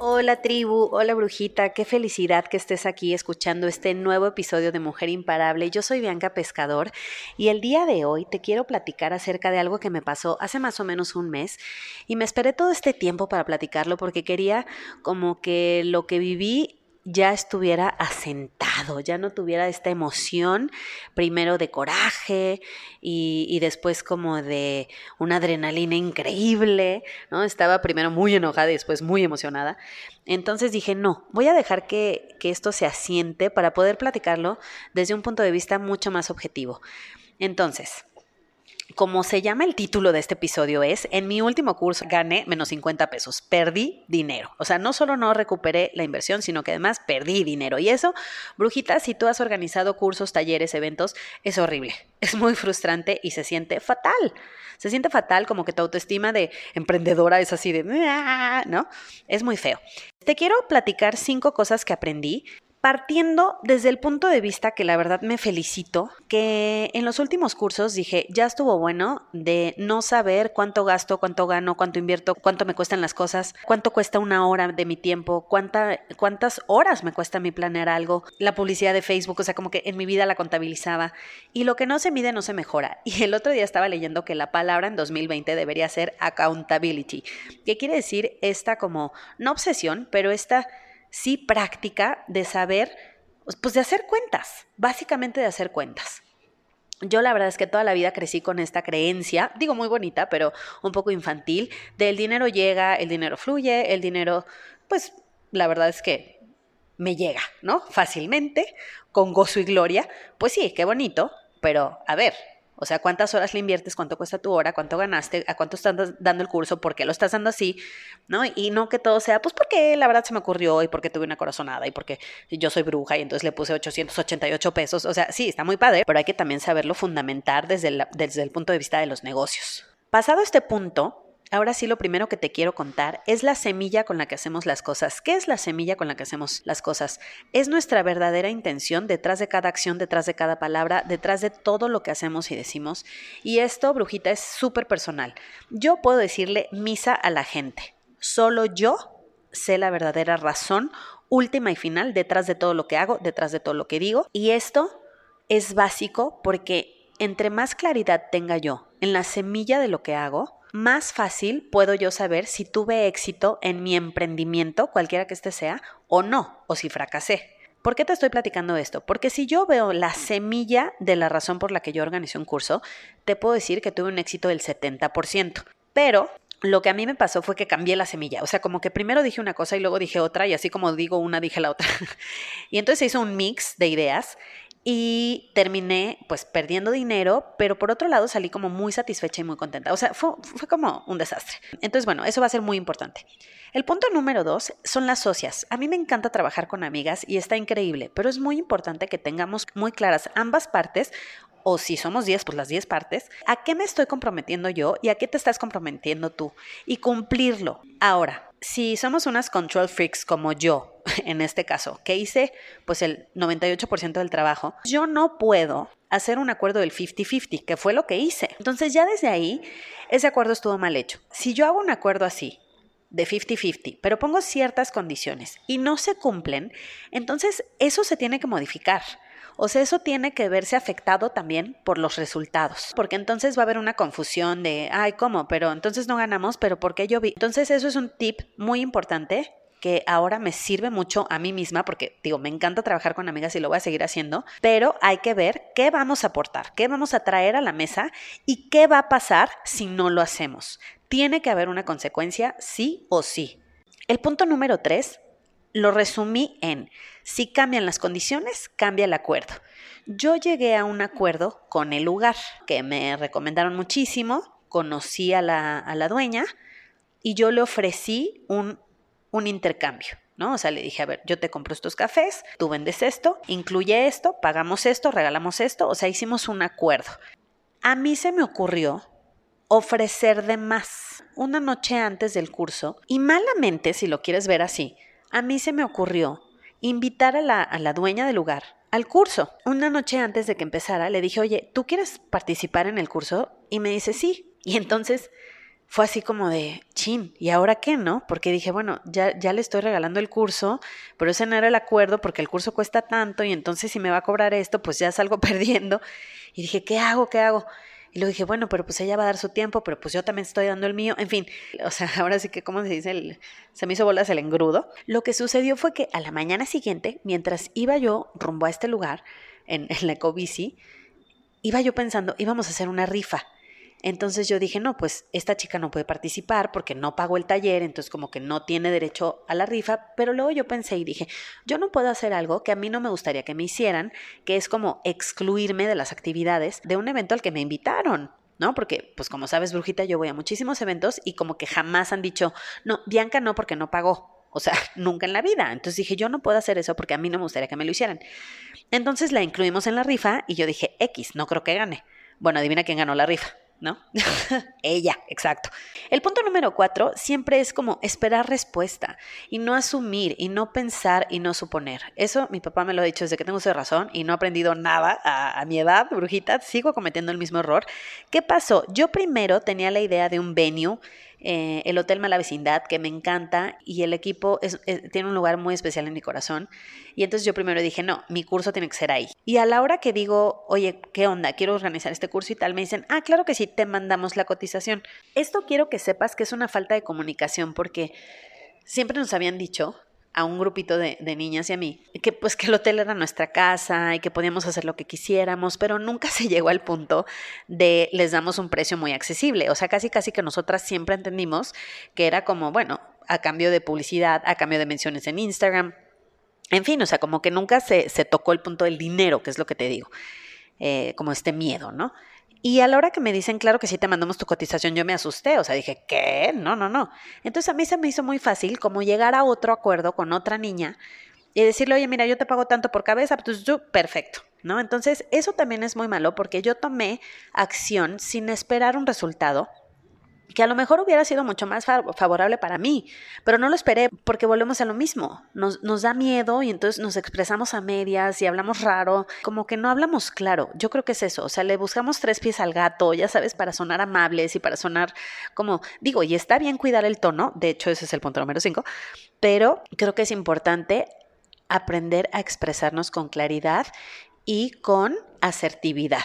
Hola tribu, hola brujita, qué felicidad que estés aquí escuchando este nuevo episodio de Mujer Imparable. Yo soy Bianca Pescador y el día de hoy te quiero platicar acerca de algo que me pasó hace más o menos un mes y me esperé todo este tiempo para platicarlo porque quería como que lo que viví ya estuviera asentado, ya no tuviera esta emoción, primero de coraje y, después como de una adrenalina increíble, ¿no? Estaba primero muy enojada y después muy emocionada. Entonces dije, no, voy a dejar que, que esto se asiente para poder platicarlo desde un punto de vista mucho más objetivo. Entonces, como se llama el título de este episodio es, en mi último curso gané menos 50 pesos, perdí dinero. O sea, no solo no recuperé la inversión, sino que además perdí dinero. Y eso, brujita, si tú has organizado cursos, talleres, eventos, es horrible. Es muy frustrante y se siente fatal. Se siente fatal como que tu autoestima de emprendedora es así de, ¿no? Es muy feo. Te quiero platicar cinco cosas que aprendí partiendo desde el punto de vista que la verdad me felicito, que en los últimos cursos dije, ya estuvo bueno de no saber cuánto gasto, cuánto gano, cuánto invierto, cuánto me cuestan las cosas, cuánto cuesta una hora de mi tiempo, cuánta, cuántas horas me cuesta mi planear algo, la publicidad de Facebook, o sea, como que en mi vida la contabilizaba. Y lo que no se mide no se mejora. Y el otro día estaba leyendo que la palabra en 2020 debería ser accountability, que quiere decir esta como, no obsesión, pero esta sí práctica de saber, pues de hacer cuentas, básicamente de hacer cuentas. Yo la verdad es que toda la vida crecí con esta creencia, digo muy bonita, pero un poco infantil, del dinero llega, el dinero fluye, el dinero, pues la verdad es que me llega, ¿no? Fácilmente, con gozo y gloria. Pues sí, qué bonito, pero a ver, o sea, cuántas horas le inviertes, cuánto cuesta tu hora, cuánto ganaste, a cuánto estás dando el curso, por qué lo estás dando así, ¿no? Y no que todo sea, pues porque la verdad se me ocurrió y porque tuve una corazonada y porque yo soy bruja y entonces le puse 888 pesos. O sea, sí, está muy padre, pero hay que también saberlo fundamentar desde desde el punto de vista de los negocios. Pasado este punto, Ahora sí, lo primero que te quiero contar es la semilla con la que hacemos las cosas. ¿Qué es la semilla con la que hacemos las cosas? Es nuestra verdadera intención detrás de cada acción, detrás de cada palabra, detrás de todo lo que hacemos y decimos. Y esto, brujita, es súper personal. Yo puedo decirle misa a la gente. Solo yo sé la verdadera razón última y final detrás de todo lo que hago, detrás de todo lo que digo. Y esto es básico porque entre más claridad tenga yo en la semilla de lo que hago, más fácil puedo yo saber si tuve éxito en mi emprendimiento, cualquiera que este sea, o no, o si fracasé. ¿Por qué te estoy platicando esto? Porque si yo veo la semilla de la razón por la que yo organicé un curso, te puedo decir que tuve un éxito del 70%. Pero lo que a mí me pasó fue que cambié la semilla. O sea, como que primero dije una cosa y luego dije otra, y así como digo una, dije la otra. y entonces se hizo un mix de ideas y terminé pues perdiendo dinero, pero por otro lado salí como muy satisfecha y muy contenta. O sea, fue, fue, como un desastre. Entonces, bueno, eso va a ser muy importante. El punto número dos son las socias. A mí me encanta trabajar con amigas y está increíble, pero es muy importante que tengamos muy claras ambas partes o si somos 10, pues las 10 partes, ¿a qué me estoy comprometiendo yo y a qué te estás comprometiendo tú? Y cumplirlo. Ahora, si somos unas control freaks como yo, en este caso, que hice pues el 98% del trabajo, yo no puedo hacer un acuerdo del 50-50, que fue lo que hice. Entonces ya desde ahí, ese acuerdo estuvo mal hecho. Si yo hago un acuerdo así, de 50-50, pero pongo ciertas condiciones y no se cumplen, entonces eso se tiene que modificar. O sea, eso tiene que verse afectado también por los resultados, porque entonces va a haber una confusión de, ay, ¿cómo? Pero entonces no ganamos, pero ¿por qué yo vi? Entonces eso es un tip muy importante que ahora me sirve mucho a mí misma, porque digo, me encanta trabajar con amigas y lo voy a seguir haciendo, pero hay que ver qué vamos a aportar, qué vamos a traer a la mesa y qué va a pasar si no lo hacemos. Tiene que haber una consecuencia, sí o sí. El punto número tres lo resumí en, si cambian las condiciones, cambia el acuerdo. Yo llegué a un acuerdo con el lugar, que me recomendaron muchísimo, conocí a la, a la dueña y yo le ofrecí un un intercambio. ¿no? O sea, le dije, a ver, yo te compro estos cafés, tú vendes esto, incluye esto, pagamos esto, regalamos esto, o sea, hicimos un acuerdo. A mí se me ocurrió ofrecer de más una noche antes del curso y malamente, si lo quieres ver así, a mí se me ocurrió invitar a la, a la dueña del lugar al curso. Una noche antes de que empezara, le dije, oye, ¿tú quieres participar en el curso? Y me dice, sí. Y entonces fue así como de, chin, ¿y ahora qué, no? Porque dije, bueno, ya, ya le estoy regalando el curso, pero ese no era el acuerdo porque el curso cuesta tanto y entonces si me va a cobrar esto, pues ya salgo perdiendo. Y dije, ¿qué hago? ¿Qué hago? Y luego dije, bueno, pero pues ella va a dar su tiempo, pero pues yo también estoy dando el mío. En fin, o sea, ahora sí que, ¿cómo se dice? Se me hizo bolas el engrudo. Lo que sucedió fue que a la mañana siguiente, mientras iba yo rumbo a este lugar, en, en la ecobici, iba yo pensando, íbamos a hacer una rifa. Entonces yo dije, no, pues esta chica no puede participar porque no pagó el taller, entonces como que no tiene derecho a la rifa, pero luego yo pensé y dije, yo no puedo hacer algo que a mí no me gustaría que me hicieran, que es como excluirme de las actividades de un evento al que me invitaron. ¿no? Porque, pues como sabes, Brujita, yo voy a muchísimos eventos y como que jamás han dicho, no, Bianca no, porque no pagó. O sea, nunca en la vida. Entonces dije, yo no puedo hacer eso porque a mí no me gustaría que me lo hicieran. Entonces la incluimos en la rifa y yo dije, X, no creo que gane. Bueno, adivina quién ganó la rifa. ¿No? Ella, exacto. El punto número cuatro siempre es como esperar respuesta y no asumir y no pensar y no suponer. Eso mi papá me lo ha dicho desde que tengo su razón y no he aprendido nada a, a, mi edad, brujita, sigo cometiendo el mismo error. ¿Qué pasó? Yo primero tenía la idea de un venue eh, el Hotel Mala Vecindad, que me encanta, y el equipo tiene un lugar muy especial en mi corazón. Y entonces yo primero dije, no, mi curso tiene que ser ahí. Y a la hora que digo, oye, ¿qué onda? Quiero organizar este curso y tal, me dicen, ah, claro que sí, te mandamos la cotización. Esto quiero que sepas que es una falta de comunicación porque siempre nos habían dicho a un grupito de, niñas y a mí, que pues que el hotel era nuestra casa y que podíamos hacer lo que quisiéramos, pero nunca se llegó al punto de les damos un precio muy accesible. O sea, casi casi que nosotras siempre entendimos que era como, bueno, a cambio de publicidad, a cambio de menciones en Instagram. En fin, o sea, como que nunca se, se tocó el punto del dinero, que es lo que te digo. Eh, como este miedo, ¿no? Y a la hora que me dicen, claro que sí te mandamos tu cotización, yo me asusté, o sea, dije, ¿qué? No, no, no. Entonces a mí se me hizo muy fácil como llegar a otro acuerdo con otra niña y decirle, oye, mira, yo te pago tanto por cabeza, pues yo, perfecto, ¿no? Entonces eso también es muy malo porque yo tomé acción sin esperar un resultado que a lo mejor hubiera sido mucho más favorable para mí, pero no lo esperé porque volvemos a lo mismo. Nos, da miedo y entonces nos expresamos a medias y hablamos raro, como que no hablamos claro. Yo creo que es eso, o sea, le buscamos tres pies al gato, ya sabes, para sonar amables y para sonar como, digo, y está bien cuidar el tono, de hecho ese es el punto número cinco, pero creo que es importante aprender a expresarnos con claridad y con asertividad.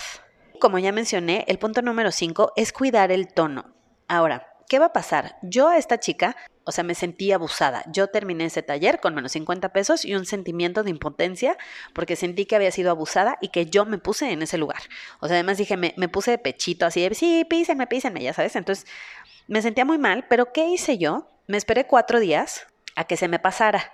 Como ya mencioné, el punto número cinco es cuidar el tono. Ahora, ¿qué va a pasar? Yo a esta chica, o sea, me sentí abusada. Yo terminé ese taller con menos 50 pesos y un sentimiento de impotencia porque sentí que había sido abusada y que yo me puse en ese lugar. O sea, además dije, me, me puse de pechito así de, sí, písenme, písenme, ya sabes. Entonces, me sentía muy mal, pero ¿qué hice yo? Me esperé cuatro días a que se me pasara.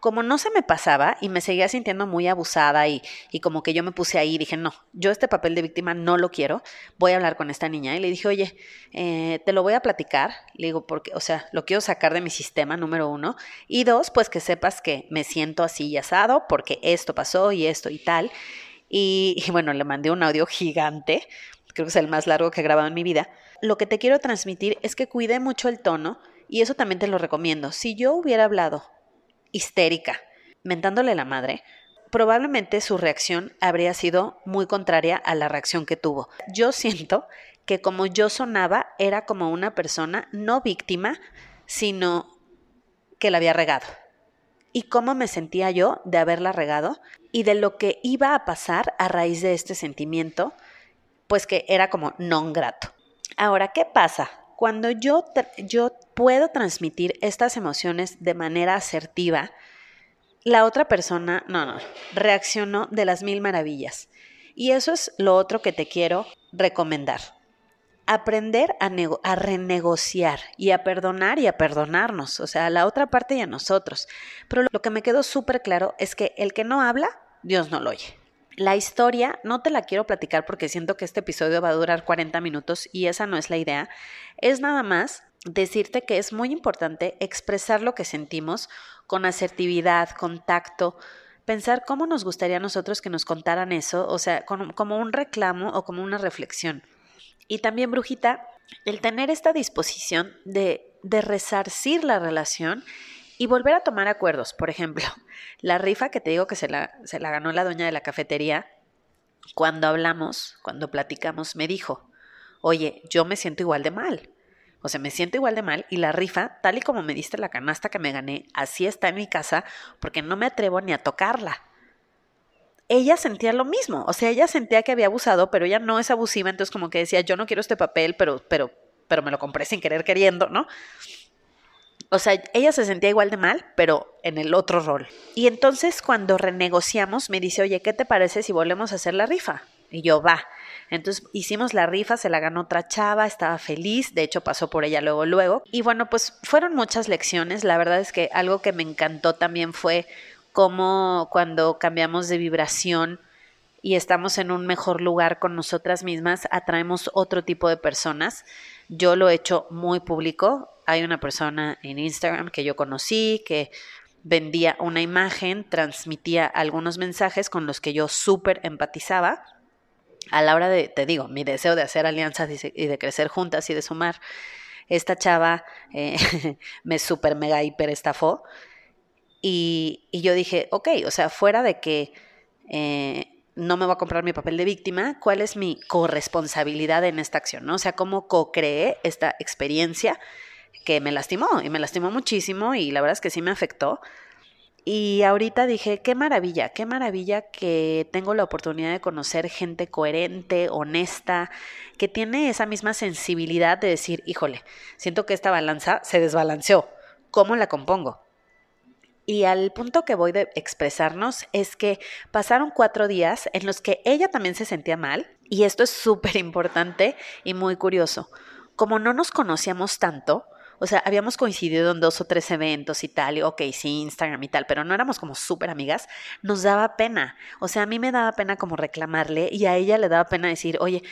Como no se me pasaba y me seguía sintiendo muy abusada y, y como que yo me puse ahí y dije, no, yo este papel de víctima no lo quiero, voy a hablar con esta niña. Y le dije, oye, eh, te lo voy a platicar. Le digo, porque, o sea, lo quiero sacar de mi sistema, número uno. Y dos, pues que sepas que me siento así y asado porque esto pasó y esto y tal. Y, y bueno, le mandé un audio gigante, creo que es el más largo que he grabado en mi vida. Lo que te quiero transmitir es que cuide mucho el tono y eso también te lo recomiendo. Si yo hubiera hablado histérica, mentándole la madre, probablemente su reacción habría sido muy contraria a la reacción que tuvo. Yo siento que como yo sonaba era como una persona no víctima, sino que la había regado. Y cómo me sentía yo de haberla regado y de lo que iba a pasar a raíz de este sentimiento, pues que era como non grato. Ahora, ¿qué pasa cuando yo, yo puedo transmitir estas emociones de manera asertiva, la otra persona, no, no, reaccionó de las mil maravillas. Y eso es lo otro que te quiero recomendar. Aprender a, a, renegociar y a perdonar y a perdonarnos, o sea, a la otra parte y a nosotros. Pero lo que me quedó súper claro es que el que no habla, Dios no lo oye. La historia no te la quiero platicar porque siento que este episodio va a durar 40 minutos y esa no es la idea. Es nada más decirte que es muy importante expresar lo que sentimos con asertividad, con tacto, pensar cómo nos gustaría a nosotros que nos contaran eso, o sea, como un reclamo o como una reflexión. Y también, Brujita, el tener esta disposición de, de resarcir la relación y volver a tomar acuerdos. Por ejemplo, la rifa que te digo que se la, se la ganó la dueña de la cafetería, cuando hablamos, cuando platicamos, me dijo, oye, yo me siento igual de mal. O sea, me siento igual de mal y la rifa, tal y como me diste la canasta que me gané, así está en mi casa porque no me atrevo ni a tocarla. Ella sentía lo mismo, o sea, ella sentía que había abusado, pero ella no es abusiva, entonces como que decía, yo no quiero este papel, pero, pero, pero me lo compré sin querer queriendo, ¿no? O sea, ella se sentía igual de mal, pero en el otro rol. Y entonces cuando renegociamos, me dice, oye, ¿qué te parece si volvemos a hacer la rifa? Y yo, va. Entonces hicimos la rifa, se la ganó otra chava, estaba feliz, de hecho pasó por ella luego, luego. Y bueno, pues fueron muchas lecciones. La verdad es que algo que me encantó también fue cómo cuando cambiamos de vibración y estamos en un mejor lugar con nosotras mismas, atraemos otro tipo de personas. Yo lo he hecho muy público. Hay una persona en Instagram que yo conocí que vendía una imagen, transmitía algunos mensajes con los que yo súper empatizaba. A la hora de, te digo, mi deseo de hacer alianzas y de crecer juntas y de sumar, esta chava eh, me súper mega hiper estafó. Y, y, yo dije, ok, o sea, fuera de que eh, no me voy a comprar mi papel de víctima, cuál es mi corresponsabilidad en esta acción, ¿no? O sea, cómo co-creé esta experiencia que me lastimó y me lastimó muchísimo y la verdad es que sí me afectó. Y ahorita dije, qué maravilla, qué maravilla que tengo la oportunidad de conocer gente coherente, honesta, que tiene esa misma sensibilidad de decir, híjole, siento que esta balanza se desbalanceó, ¿cómo la compongo? Y al punto que voy de expresarnos es que pasaron cuatro días en los que ella también se sentía mal, y esto es súper importante y muy curioso. Como no nos conocíamos tanto, o sea, habíamos coincidido en dos o tres eventos y tal, y ok, sí, Instagram y tal, pero no éramos como súper amigas, nos daba pena. O sea, a mí me daba pena como reclamarle y a ella le daba pena decir, oye,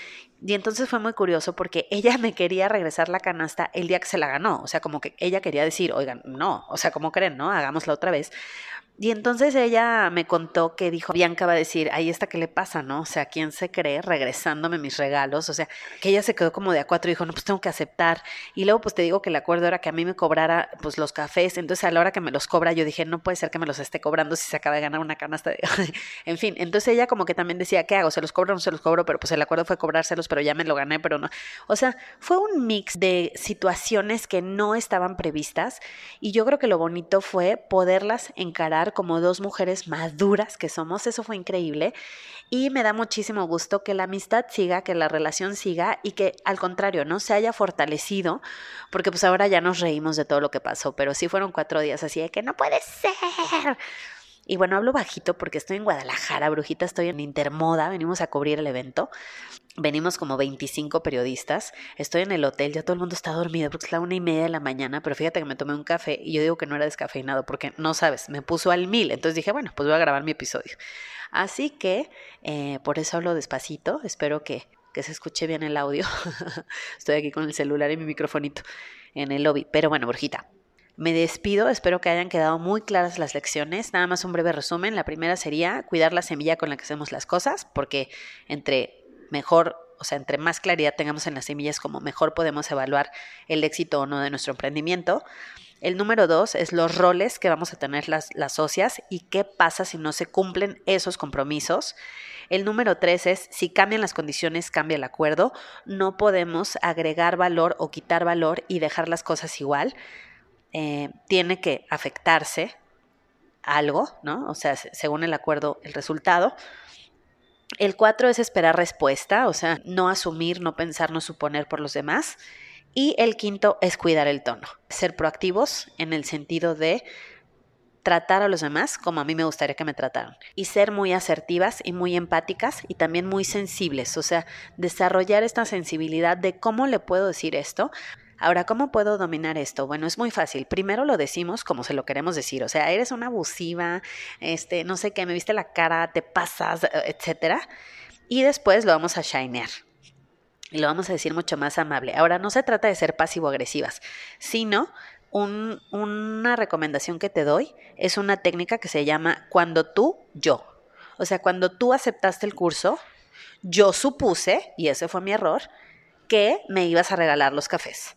y entonces fue muy curioso porque ella me quería regresar la canasta el día que se la ganó. O sea, como que ella quería decir, oigan, no, o sea, como creen, no? Hagámosla otra vez. Y entonces ella me contó que dijo, Bianca va a decir, ahí está, ¿qué le pasa, no? O sea, ¿quién se cree regresándome mis regalos? O sea, que ella se quedó como de a cuatro y dijo, no, pues tengo que aceptar. Y luego pues te digo que el acuerdo era que a mí me cobrara pues los cafés. Entonces a la hora que me los cobra yo dije, no puede ser que me los esté cobrando si se acaba de ganar una canasta. De... en fin, entonces ella como que también decía, ¿qué hago? ¿Se los cobro o no se los cobro? Pero pues el acuerdo fue cobrárselos, pero ya me lo gané, pero no. O sea, fue un mix de situaciones que no estaban previstas y yo creo que lo bonito fue poderlas encarar como dos mujeres maduras que somos, eso fue increíble y me da muchísimo gusto que la amistad siga, que la relación siga y que al contrario, no se haya fortalecido, porque pues ahora ya nos reímos de todo lo que pasó, pero sí fueron cuatro días así de que no puede ser. Y bueno, hablo bajito porque estoy en Guadalajara, Brujita, estoy en Intermoda, venimos a cubrir el evento. Venimos como 25 periodistas, estoy en el hotel, ya todo el mundo está dormido porque es la una y media de la mañana, pero fíjate que me tomé un café y yo digo que no era descafeinado porque no sabes, me puso al mil, entonces dije, bueno, pues voy a grabar mi episodio. Así que eh, por eso hablo despacito, espero que, que se escuche bien el audio. estoy aquí con el celular y mi microfonito en el lobby, pero bueno, Brujita, me despido, espero que hayan quedado muy claras las lecciones. Nada más un breve resumen. La primera sería cuidar la semilla con la que hacemos las cosas, porque entre mejor, o sea, entre más claridad tengamos en las semillas, como mejor podemos evaluar el éxito o no de nuestro emprendimiento. El número dos es los roles que vamos a tener las, las socias y qué pasa si no se cumplen esos compromisos. El número tres es si cambian las condiciones, cambia el acuerdo. No podemos agregar valor o quitar valor y dejar las cosas igual. Eh, tiene que afectarse algo, ¿no? O sea, según el acuerdo, el resultado. El cuatro es esperar respuesta, o sea, no asumir, no pensar, no suponer por los demás. Y el quinto es cuidar el tono, ser proactivos en el sentido de tratar a los demás como a mí me gustaría que me trataran. Y ser muy asertivas y muy empáticas y también muy sensibles. O sea, desarrollar esta sensibilidad de cómo le puedo decir esto. Ahora, ¿cómo puedo dominar esto? Bueno, es muy fácil. Primero lo decimos como se lo queremos decir. O sea, eres una abusiva, este, no sé qué, me viste la cara, te pasas, etcétera. Y después lo vamos a shinear. Y lo vamos a decir mucho más amable. Ahora, no se trata de ser pasivo-agresivas, sino una recomendación que te doy es una técnica que se llama cuando tú, yo. O sea, cuando tú aceptaste el curso, yo supuse, y ese fue mi error, que me ibas a regalar los cafés.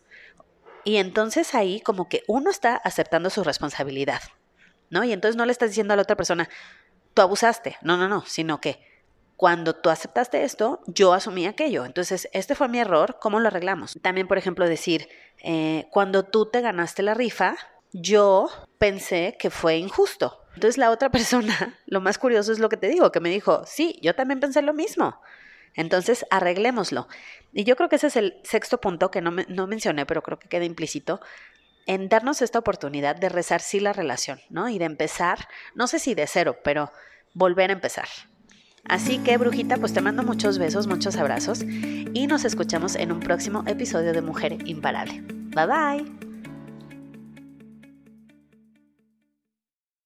Y entonces ahí como que uno está aceptando su responsabilidad, ¿no? Y entonces no le estás diciendo a la otra persona, tú abusaste, no, no, no, sino que cuando tú aceptaste esto, yo asumí aquello. Entonces, este fue mi error, ¿cómo lo arreglamos? También, por ejemplo, decir, eh, cuando tú te ganaste la rifa, yo pensé que fue injusto. Entonces, la otra persona, lo más curioso es lo que te digo, que me dijo, sí, yo también pensé lo mismo. Entonces, arreglémoslo. Y yo creo que ese es el sexto punto que no, no mencioné, pero creo que queda implícito, en darnos esta oportunidad de resarcir la relación, ¿no? Y de empezar, no sé si de cero, pero volver a empezar. Así que, brujita, pues te mando muchos besos, muchos abrazos y nos escuchamos en un próximo episodio de Mujer Imparable. Bye bye.